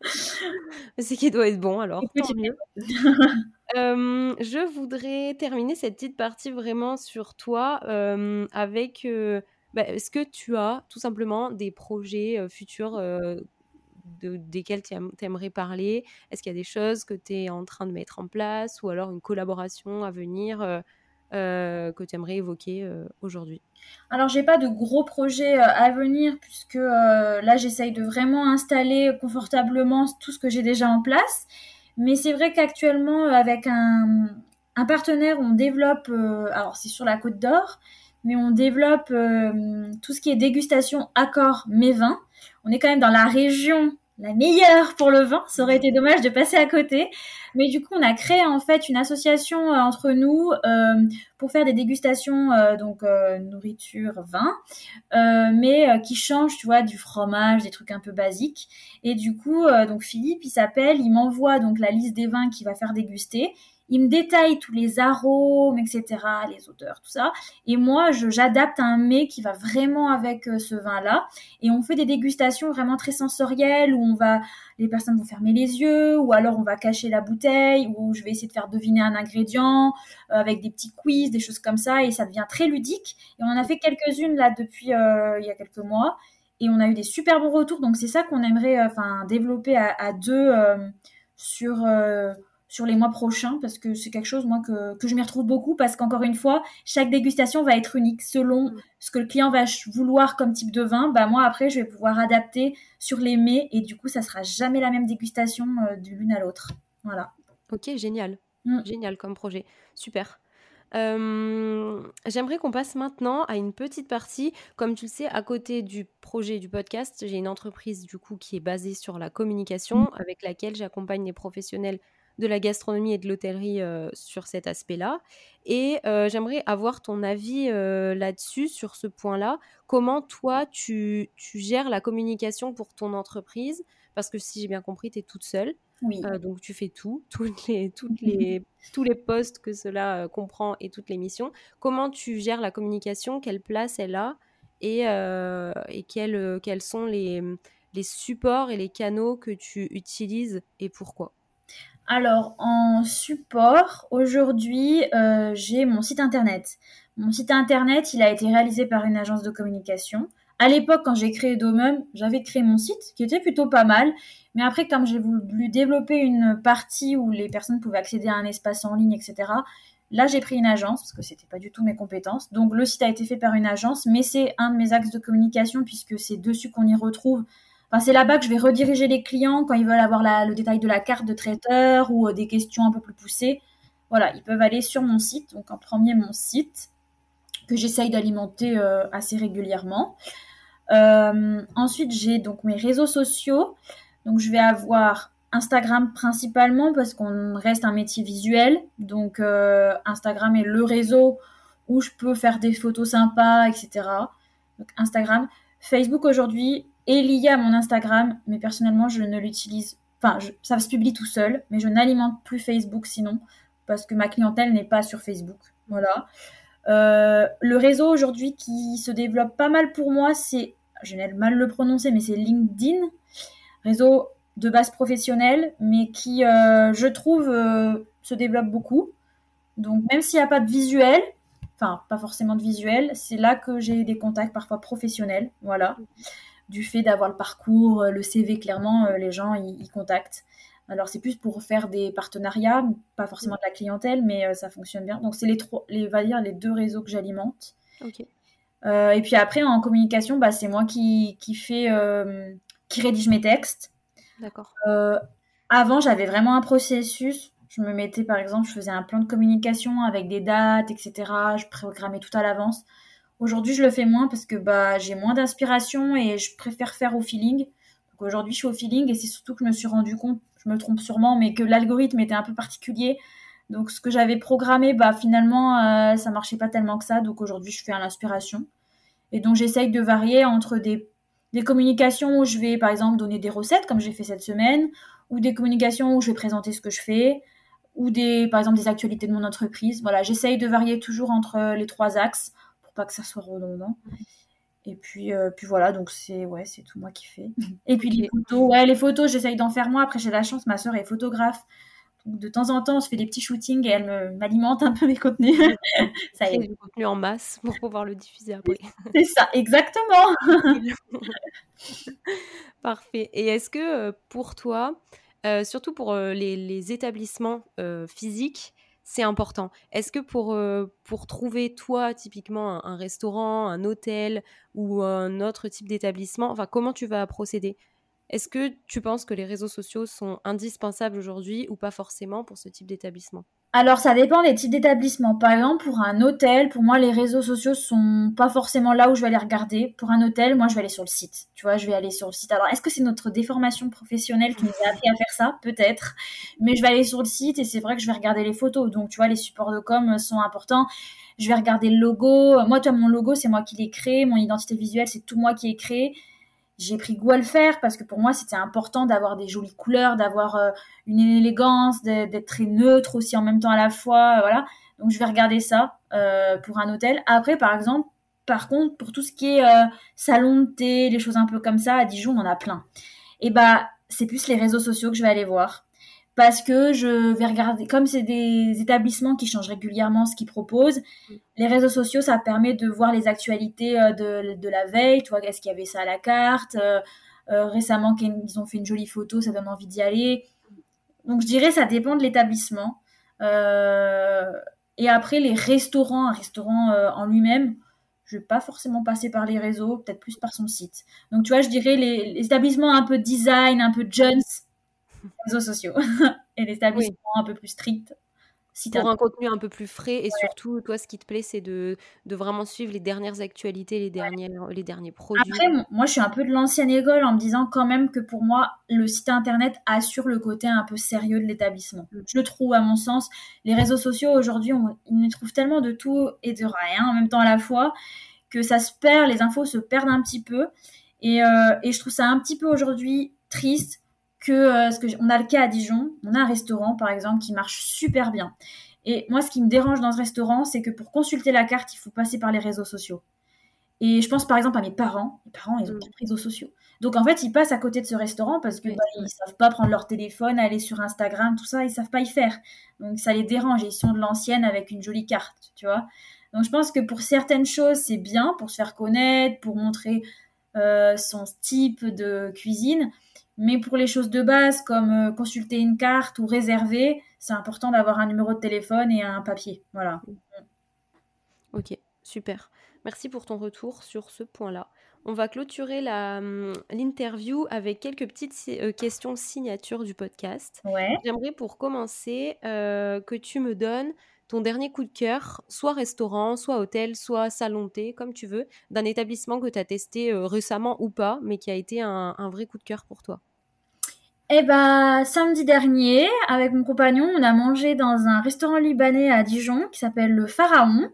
c'est qu'il doit être bon alors. mieux. euh, je voudrais terminer cette petite partie vraiment sur toi euh, avec euh, bah, est-ce que tu as tout simplement des projets futurs de, desquels tu aimerais parler? Est-ce qu'il y a des choses que tu es en train de mettre en place ou alors une collaboration à venir que tu aimerais évoquer aujourd'hui? Alors, j'ai pas de gros projets à venir puisque là, j'essaye de vraiment installer confortablement tout ce que j'ai déjà en place. Mais c'est vrai qu'actuellement, avec un, un, partenaire, on développe, alors c'est sur la Côte d'Or, mais on développe euh, tout ce qui est dégustation accord mes vins. On est quand même dans la région la meilleure pour le vin. Ça aurait été dommage de passer à côté. Mais du coup, on a créé en fait une association euh, entre nous euh, pour faire des dégustations, donc nourriture, vin, mais qui change, tu vois, du fromage, des trucs un peu basiques. Et du coup, donc Philippe, il s'appelle, il m'envoie donc la liste des vins qu'il va faire déguster il me détaille tous les arômes, etc., les odeurs, tout ça. Et moi, j'adapte un mets qui va vraiment avec euh, ce vin-là. Et on fait des dégustations vraiment très sensorielles où on va, les personnes vont fermer les yeux, ou alors on va cacher la bouteille, ou je vais essayer de faire deviner un ingrédient euh, avec des petits quiz, des choses comme ça, et ça devient très ludique. Et on en a fait quelques-unes là depuis euh, il y a quelques mois, et on a eu des super bons retours. Donc c'est ça qu'on aimerait, enfin, développer à, à deux sur sur les mois prochains parce que c'est quelque chose moi que, que je m'y retrouve beaucoup parce qu'encore une fois chaque dégustation va être unique selon mm. ce que le client va vouloir comme type de vin bah moi après je vais pouvoir adapter sur les mets et du coup ça sera jamais la même dégustation euh, de l'une à l'autre voilà ok génial mm. génial comme projet super euh, J'aimerais qu'on passe maintenant à une petite partie. Comme tu le sais, à côté du projet du podcast, j'ai une entreprise du coup qui est basée sur la communication, mm. avec laquelle j'accompagne les professionnels de la gastronomie et de l'hôtellerie euh, sur cet aspect-là. Et euh, j'aimerais avoir ton avis euh, là-dessus, sur ce point-là. Comment toi, tu, gères la communication pour ton entreprise? Parce que si j'ai bien compris, tu es toute seule. Oui. donc tu fais tout, toutes les, toutes les, tous les postes que cela comprend et toutes les missions. Comment tu gères la communication? Quelle place elle a? Et, et quels, quels sont les, les supports et les canaux que tu utilises et pourquoi? Alors, en support, aujourd'hui, euh, j'ai mon site internet. Mon site internet, il a été réalisé par une agence de communication. À l'époque, quand j'ai créé Domum, j'avais créé mon site, qui était plutôt pas mal. Mais après, comme j'ai voulu développer une partie où les personnes pouvaient accéder à un espace en ligne, etc., là, j'ai pris une agence, parce que c'était pas du tout mes compétences. Donc, le site a été fait par une agence, mais c'est un de mes axes de communication, puisque c'est dessus qu'on y retrouve c'est là-bas que je vais rediriger les clients quand ils veulent avoir le détail de la carte de traiteur ou euh, des questions un peu plus poussées. Voilà, ils peuvent aller sur mon site, donc en premier mon site, que j'essaye d'alimenter euh, assez régulièrement. Euh, ensuite, j'ai donc mes réseaux sociaux. Donc, je vais avoir Instagram principalement parce qu'on reste un métier visuel. Donc, Instagram est le réseau où je peux faire des photos sympas, etc. Donc, Instagram. Facebook aujourd'hui, est lié à mon Instagram, mais personnellement, je ne l'utilise. Enfin, ça se publie tout seul, mais je n'alimente plus Facebook sinon, parce que ma clientèle n'est pas sur Facebook. Voilà. Euh, le réseau aujourd'hui qui se développe pas mal pour moi, c'est je vais mal le prononcer, mais c'est LinkedIn, réseau de base professionnelle, mais qui, euh, je trouve, euh, se développe beaucoup. Donc, même s'il n'y a pas de visuel, enfin, pas forcément de visuel, c'est là que j'ai des contacts parfois professionnels, voilà. Du fait d'avoir le parcours, le CV, clairement, les gens, ils contactent. Alors, c'est plus pour faire des partenariats, pas forcément de la clientèle, mais ça fonctionne bien. Donc, c'est les, trois, les, va dire, les deux réseaux que j'alimente. Euh, et puis après, en communication, bah, c'est moi qui, qui, fait, euh, qui rédige mes textes. D'accord. Euh, avant, j'avais vraiment un processus. Je me mettais, par exemple, je faisais un plan de communication avec des dates, etc. Je programmais tout à l'avance. Aujourd'hui, je le fais moins parce que bah, j'ai moins d'inspiration et je préfère faire au feeling. Donc aujourd'hui, je suis au feeling et c'est surtout que je me suis rendu compte, je me trompe sûrement, mais que l'algorithme était un peu particulier. Donc ce que j'avais programmé, bah finalement, euh, ça marchait pas tellement que ça. Donc aujourd'hui, je fais à l'inspiration. Et donc j'essaye de varier entre des, des communications où je vais, par exemple, donner des recettes, comme j'ai fait cette semaine, ou des communications où je vais présenter ce que je fais, ou des, par exemple, des actualités de mon entreprise. Voilà, j'essaye de varier toujours entre les trois axes pas que ça soit redondant. Et puis, euh, puis voilà, donc c'est ouais, c'est tout moi qui fais. Et puis les photos, ouais, les photos, j'essaye d'en faire moi. Après, j'ai la chance, ma soeur est photographe, de temps en temps, on se fait des petits shootings et elle m'alimente un peu mes contenus. ça est. du contenu en masse pour pouvoir le diffuser après. C'est ça, exactement. Parfait. Et est-ce que euh, pour toi, euh, surtout pour les, établissements physiques, c'est important. Est-ce que pour, pour trouver toi typiquement un, restaurant, un hôtel ou un autre type d'établissement, enfin comment tu vas procéder? Est-ce que tu penses que les réseaux sociaux sont indispensables aujourd'hui ou pas forcément pour ce type d'établissement? Alors, ça dépend des types d'établissements. Par exemple, pour un hôtel, pour moi, les réseaux sociaux sont pas forcément là où je vais aller regarder. Pour un hôtel, moi, je vais aller sur le site. Tu vois, je vais aller sur le site. Alors, est-ce que c'est notre déformation professionnelle qui nous a appris à faire ça? Peut-être. Mais je vais aller sur le site et c'est vrai que je vais regarder les photos. Donc, tu vois, les supports de com sont importants. Je vais regarder le logo. Moi, tu vois, mon logo, c'est moi qui l'ai créé. Mon identité visuelle, c'est tout moi qui ai créé j'ai pris goût à le faire parce que pour moi c'était important d'avoir des jolies couleurs, d'avoir euh, une élégance, d'être très neutre aussi en même temps à la fois, euh, voilà. Donc je vais regarder ça euh, pour un hôtel. Après par exemple, par contre pour tout ce qui est salon de thé, les choses un peu comme ça à Dijon on en a plein. Et bah c'est plus les réseaux sociaux que je vais aller voir parce que je vais regarder, comme c'est des établissements qui changent régulièrement ce qu'ils proposent, les réseaux sociaux, ça permet de voir les actualités euh, de, de la veille, tu vois, est-ce qu'il y avait ça à la carte, euh, euh, récemment ils ont fait une jolie photo, ça donne envie d'y aller. Donc je dirais ça dépend de l'établissement. et après les restaurants, un restaurant en lui-même, je vais pas forcément passer par les réseaux, peut-être plus par son site. Donc tu vois, je dirais les, les établissements un peu design, un peu jeunes, réseaux sociaux et les établissements un peu plus stricts. Si pour un contenu un peu plus frais et surtout, toi, ce qui te plaît, c'est de, de, vraiment suivre les dernières actualités, les, dernières, les derniers produits. Après, moi, je suis un peu de l'ancienne école en me disant quand même que pour moi, le site internet assure le côté un peu sérieux de l'établissement. Mm. Je le trouve, à mon sens. Les réseaux sociaux, aujourd'hui, on, ils trouvent tellement de tout et de rien en même temps à la fois que ça se perd, les infos se perdent un petit peu. Et, euh, et je trouve ça un petit peu aujourd'hui triste que, euh, ce que on a le cas à Dijon, on a un restaurant par exemple qui marche super bien. Et moi, ce qui me dérange dans ce restaurant, c'est que pour consulter la carte, il faut passer par les réseaux sociaux. Et je pense par exemple à mes parents. Mes parents, ils ont mm. pas de réseaux sociaux. Donc en fait, ils passent à côté de ce restaurant parce que bah, ils savent pas prendre leur téléphone, aller sur Instagram, tout ça, ils savent pas y faire. Donc ça les dérange. Ils sont de l'ancienne avec une jolie carte, tu vois. Donc je pense que pour certaines choses, c'est bien pour se faire connaître, pour montrer euh, son type de cuisine. Mais pour les choses de base comme euh, consulter une carte ou réserver, c'est important d'avoir un numéro de téléphone et un papier. Voilà. Ok, super. Merci pour ton retour sur ce point-là. On va clôturer hum, l'interview avec quelques petites euh, questions signature du podcast. Ouais. J'aimerais pour commencer euh, que tu me donnes ton dernier coup de cœur, soit restaurant, soit hôtel, soit salon de thé, comme tu veux, d'un établissement que tu as testé récemment ou pas, mais qui a été un vrai coup de cœur pour toi. Eh ben, samedi dernier, avec mon compagnon, on a mangé dans un restaurant libanais à Dijon qui s'appelle le Pharaon.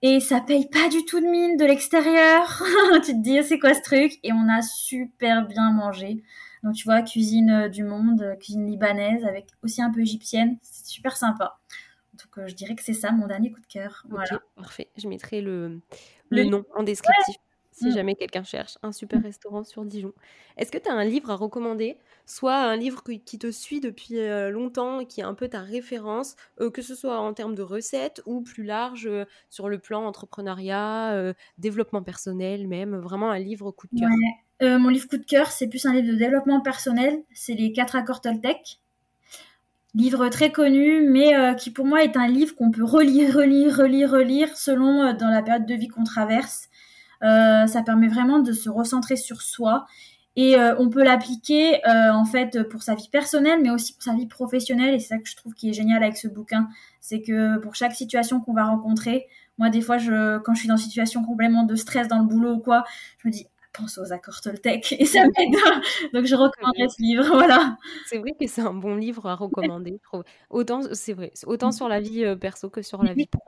Et ça paye pas du tout de mine de l'extérieur. tu te dis, c'est quoi ce truc? Et on a super bien mangé. Donc, tu vois, cuisine euh, du monde, euh, cuisine libanaise, avec aussi un peu égyptienne. C'est super sympa. Donc, euh, je dirais que c'est ça mon dernier coup de cœur. voilà. Parfait. Je mettrai le, le, nom en descriptif. Si mm. jamais quelqu'un cherche un super restaurant sur Dijon. Est-ce que tu as un livre à recommander? Soit un livre qui te suit depuis euh, longtemps, qui est un peu ta référence, euh, que ce soit en termes de recettes ou plus large euh, sur le plan entrepreneuriat, développement personnel même, vraiment un livre coup de cœur? mon livre coup de cœur, c'est plus un livre de développement personnel, c'est les 4 accords Toltec. Livre très connu, mais qui pour moi est un livre qu'on peut relire, relire, relire, relire selon dans la période de vie qu'on traverse. Ça permet vraiment de se recentrer sur soi et euh, on peut l'appliquer euh, en fait pour sa vie personnelle, mais aussi pour sa vie professionnelle. Et c'est ça que je trouve qui est génial avec ce bouquin, c'est que pour chaque situation qu'on va rencontrer, moi des fois, je, quand je suis dans une situation complètement de stress dans le boulot ou quoi, je me dis pense aux accords Toltec et ça m'aide. Donc je recommanderais ce livre, voilà. C'est vrai que c'est un bon livre à recommander. autant c'est vrai, autant sur la vie euh, perso que sur la vie pro.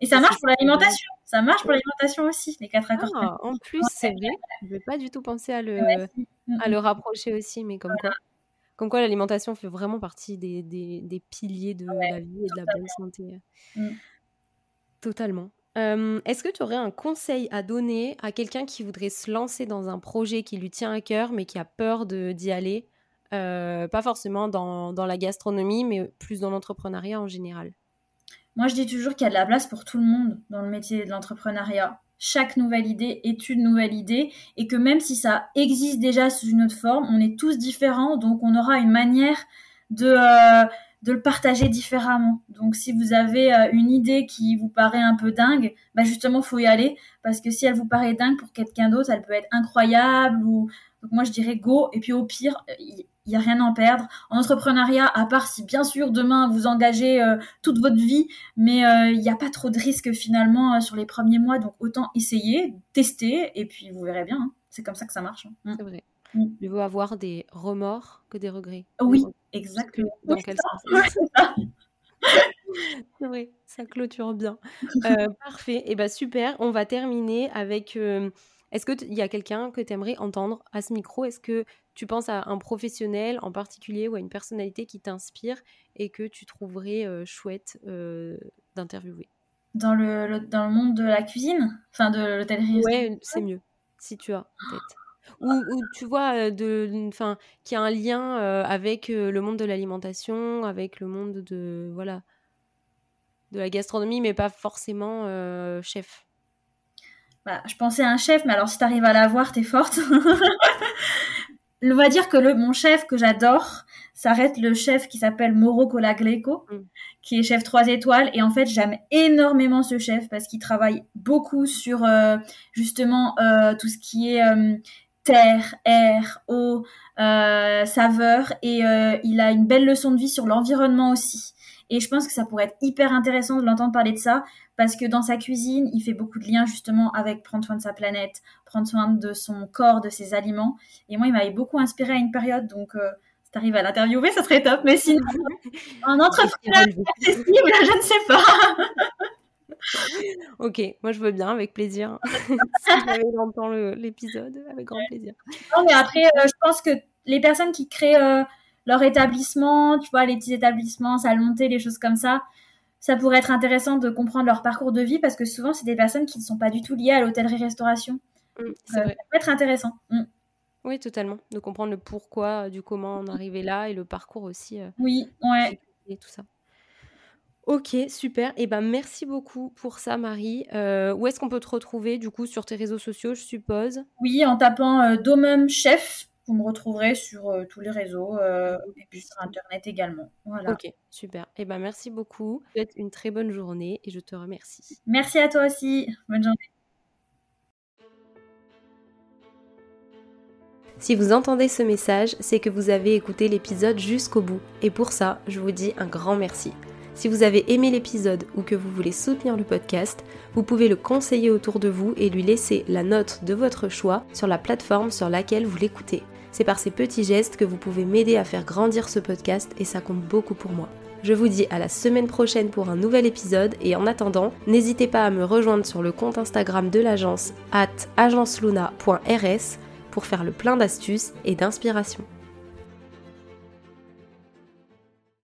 Et ça marche pour l'alimentation. Ça marche pour l'alimentation aussi, les quatre accords. Ah, en plus, c'est vrai. Je n'avais pas du tout pensé à le, à le rapprocher aussi, mais comme quoi. Comme quoi, l'alimentation fait vraiment partie des, des, des piliers de la vie et de la bonne santé. Mm. Totalement. Est-ce que tu aurais un conseil à donner à quelqu'un qui voudrait se lancer dans un projet qui lui tient à cœur, mais qui a peur d'y aller? Euh, Pas forcément dans, dans, la gastronomie, mais plus dans l'entrepreneuriat en général. Moi, je dis toujours qu'il y a de la place pour tout le monde dans le métier de l'entrepreneuriat. Chaque nouvelle idée est une nouvelle idée et que même si ça existe déjà sous une autre forme, on est tous différents, donc on aura une manière de, euh, de le partager différemment. Donc si vous avez euh, une idée qui vous paraît un peu dingue, bah justement, faut y aller parce que si elle vous paraît dingue pour quelqu'un d'autre, elle peut être incroyable ou donc moi je dirais go et puis au pire, il n'y a rien à en perdre. En entrepreneuriat, à part si bien sûr demain vous engagez euh, toute votre vie, mais euh, il n'y a pas trop de risques finalement euh, sur les premiers mois, donc autant essayer, tester, et puis vous verrez bien. Hein. C'est comme ça que ça marche. Hein. Mm. C'est vrai. Mm. Il vaut avoir des remords que des regrets. Oui, exactement. Dans quel sens? vrai, ça clôture bien. parfait. Et eh ben super. On va terminer avec. Est-ce qu'il y a quelqu'un que tu aimerais entendre à ce micro? Est-ce que tu penses à un professionnel en particulier ou à une personnalité qui t'inspire et que tu trouverais euh, chouette euh, d'interviewer? Dans le, dans le monde de la cuisine? Enfin, de l'hôtellerie Ouais, c'est mieux, si tu as peut-être. Ou, tu vois, euh, de, enfin, qui a un lien avec le monde de l'alimentation, avec le monde de, voilà, de la gastronomie, mais pas forcément chef. Bah, je pensais à un chef, mais alors si tu arrives à l'avoir, t'es forte. on va dire que le, mon chef que j'adore, ça reste le chef qui s'appelle Moro Colagleco, mm. qui est chef 3 étoiles. Et en fait, j'aime énormément ce chef parce qu'il travaille beaucoup sur euh, justement euh, tout ce qui est euh, terre, air, eau, saveur. Et il a une belle leçon de vie sur l'environnement aussi. Et je pense que ça pourrait être hyper intéressant de l'entendre parler de ça, parce que dans sa cuisine, il fait beaucoup de liens justement avec prendre soin de sa planète, prendre soin de son corps, de ses aliments. Et moi, il m'avait beaucoup inspiré à une période, donc euh, si tu arrives à l'interviewer, ça serait top. Mais sinon, un entrepreneur accessible, je ne sais pas. ok, moi je veux bien, avec plaisir. si j'avais l'épisode, avec grand plaisir. Non, mais après, euh, je pense que les personnes qui créent euh, leur établissement, tu vois, les petits établissements, salon thé, les choses comme ça, ça pourrait être intéressant de comprendre leur parcours de vie parce que souvent, c'est des personnes qui ne sont pas du tout liées à l'hôtellerie-restauration. Mmh, euh, ça peut être intéressant. Mmh. Oui, totalement. De comprendre le pourquoi, euh, du comment on est arrivé là et le parcours aussi. Euh, oui, ouais. Et tout ça. Ok, super. Et eh ben merci beaucoup pour ça, Marie. où est-ce qu'on peut te retrouver du coup sur tes réseaux sociaux, je suppose? Oui, en tapant Domum Chef vous me retrouverez sur euh, tous les réseaux euh, et puis sur Internet également. Voilà. Ok, super. Et eh ben, merci beaucoup. Je souhaite une très bonne journée et je te remercie. Merci à toi aussi. Bonne journée. Si vous entendez ce message, c'est que vous avez écouté l'épisode jusqu'au bout. Et pour ça, je vous dis un grand merci. Si vous avez aimé l'épisode ou que vous voulez soutenir le podcast, vous pouvez le conseiller autour de vous et lui laisser la note de votre choix sur la plateforme sur laquelle vous l'écoutez. C'est par ces petits gestes que vous pouvez m'aider à faire grandir ce podcast et ça compte beaucoup pour moi. Je vous dis à la semaine prochaine pour un nouvel épisode et en attendant, n'hésitez pas à me rejoindre sur le compte Instagram de l'agence at agenceluna.rs pour faire le plein d'astuces et d'inspiration.